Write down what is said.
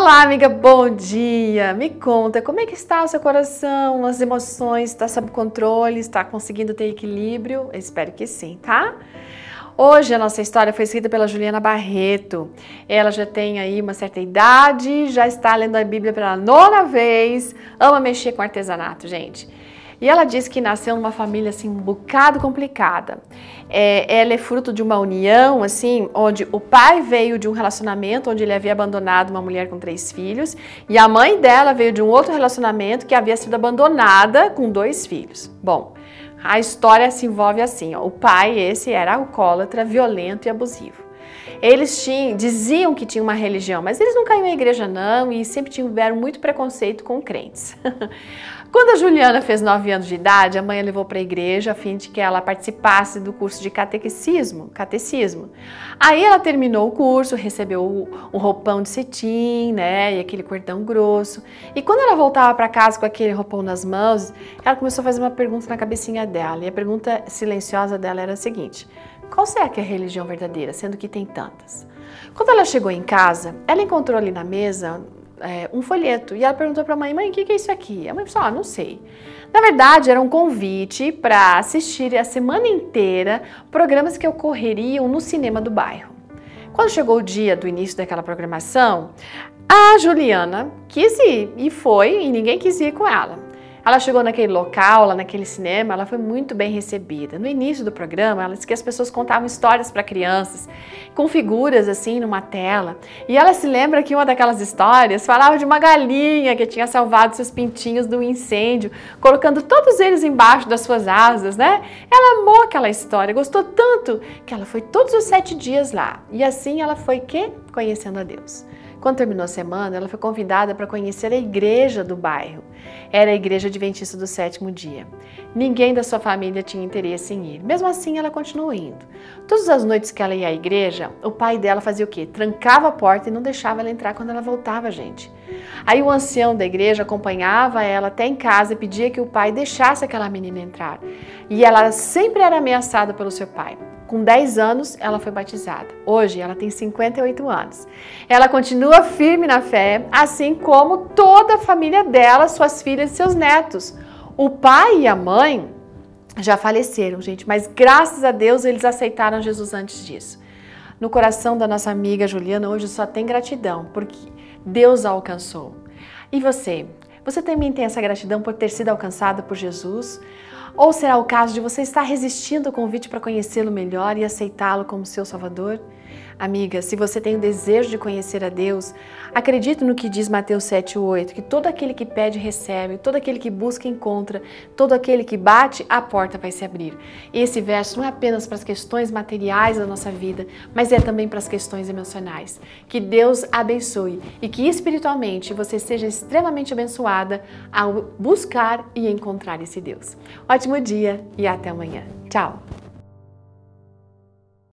Olá, amiga, bom dia! Me conta, como é que está o seu coração, as emoções, está sob controle, está conseguindo ter equilíbrio? Eu espero que sim, tá? Hoje a nossa história foi escrita pela Juliana Barreto. Ela já tem aí uma certa idade, já está lendo a Bíblia pela nona vez, ama mexer com artesanato, gente. E ela diz que nasceu numa família assim um bocado complicada. É, ela é fruto de uma união assim, onde o pai veio de um relacionamento onde ele havia abandonado uma mulher com três filhos e a mãe dela veio de um outro relacionamento que havia sido abandonada com dois filhos. Bom, a história se envolve assim: ó, o pai esse era alcoólatra, violento e abusivo. Eles tinham, diziam que tinham uma religião, mas eles não caíam à igreja não e sempre tiveram muito preconceito com crentes. Quando a Juliana fez 9 anos de idade, a mãe a levou para a igreja a fim de que ela participasse do curso de catequismo, catecismo. Aí ela terminou o curso, recebeu um roupão de cetim, né, e aquele cordão grosso. E quando ela voltava para casa com aquele roupão nas mãos, ela começou a fazer uma pergunta na cabecinha dela. E a pergunta silenciosa dela era a seguinte: qual será que é a religião verdadeira, sendo que tem tantas? Quando ela chegou em casa, ela encontrou ali na mesa é, um folheto e ela perguntou para a mãe: Mãe, o que, é isso aqui? A mãe falou: Ah, não sei. Na verdade, era um convite para assistir a semana inteira programas que ocorreriam no cinema do bairro. Quando chegou o dia do início daquela programação, a Juliana quis ir e foi, e ninguém quis ir com ela. Ela chegou naquele local, lá naquele cinema, ela foi muito bem recebida. No início do programa, ela disse que as pessoas contavam histórias para crianças, com figuras assim numa tela. E ela se lembra que uma daquelas histórias falava de uma galinha que tinha salvado seus pintinhos do incêndio, colocando todos eles embaixo das suas asas, né? Ela amou aquela história, gostou tanto que ela foi todos os sete dias lá. E assim ela foi que conhecendo a Deus. Quando terminou a semana, ela foi convidada para conhecer a igreja do bairro. Era a igreja adventista do sétimo dia. Ninguém da sua família tinha interesse em ir. Mesmo assim, ela continuou indo. Todas as noites que ela ia à igreja, o pai dela fazia o quê? Trancava a porta e não deixava ela entrar quando ela voltava, gente. Aí o ancião da igreja acompanhava ela até em casa e pedia que o pai deixasse aquela menina entrar. E ela sempre era ameaçada pelo seu pai. Com 10 anos, ela foi batizada. Hoje, ela tem 58 anos. Ela continua firme na fé, assim como toda a família dela, suas filhas e seus netos. O pai e a mãe já faleceram, gente, mas graças a Deus eles aceitaram Jesus antes disso. No coração da nossa amiga Juliana, hoje só tem gratidão, porque Deus a alcançou. E você? Você também tem essa gratidão por ter sido alcançada por Jesus? Ou será o caso de você estar resistindo ao convite para conhecê-lo melhor e aceitá-lo como seu Salvador? Amiga, se você tem o desejo de conhecer a Deus, acredite no que diz Mateus 7,8, que todo aquele que pede, recebe, todo aquele que busca, encontra, todo aquele que bate, a porta vai se abrir. Esse verso não é apenas para as questões materiais da nossa vida, mas é também para as questões emocionais. Que Deus abençoe e que espiritualmente você seja extremamente abençoada ao buscar e encontrar esse Deus. Ótimo dia e até amanhã. Tchau!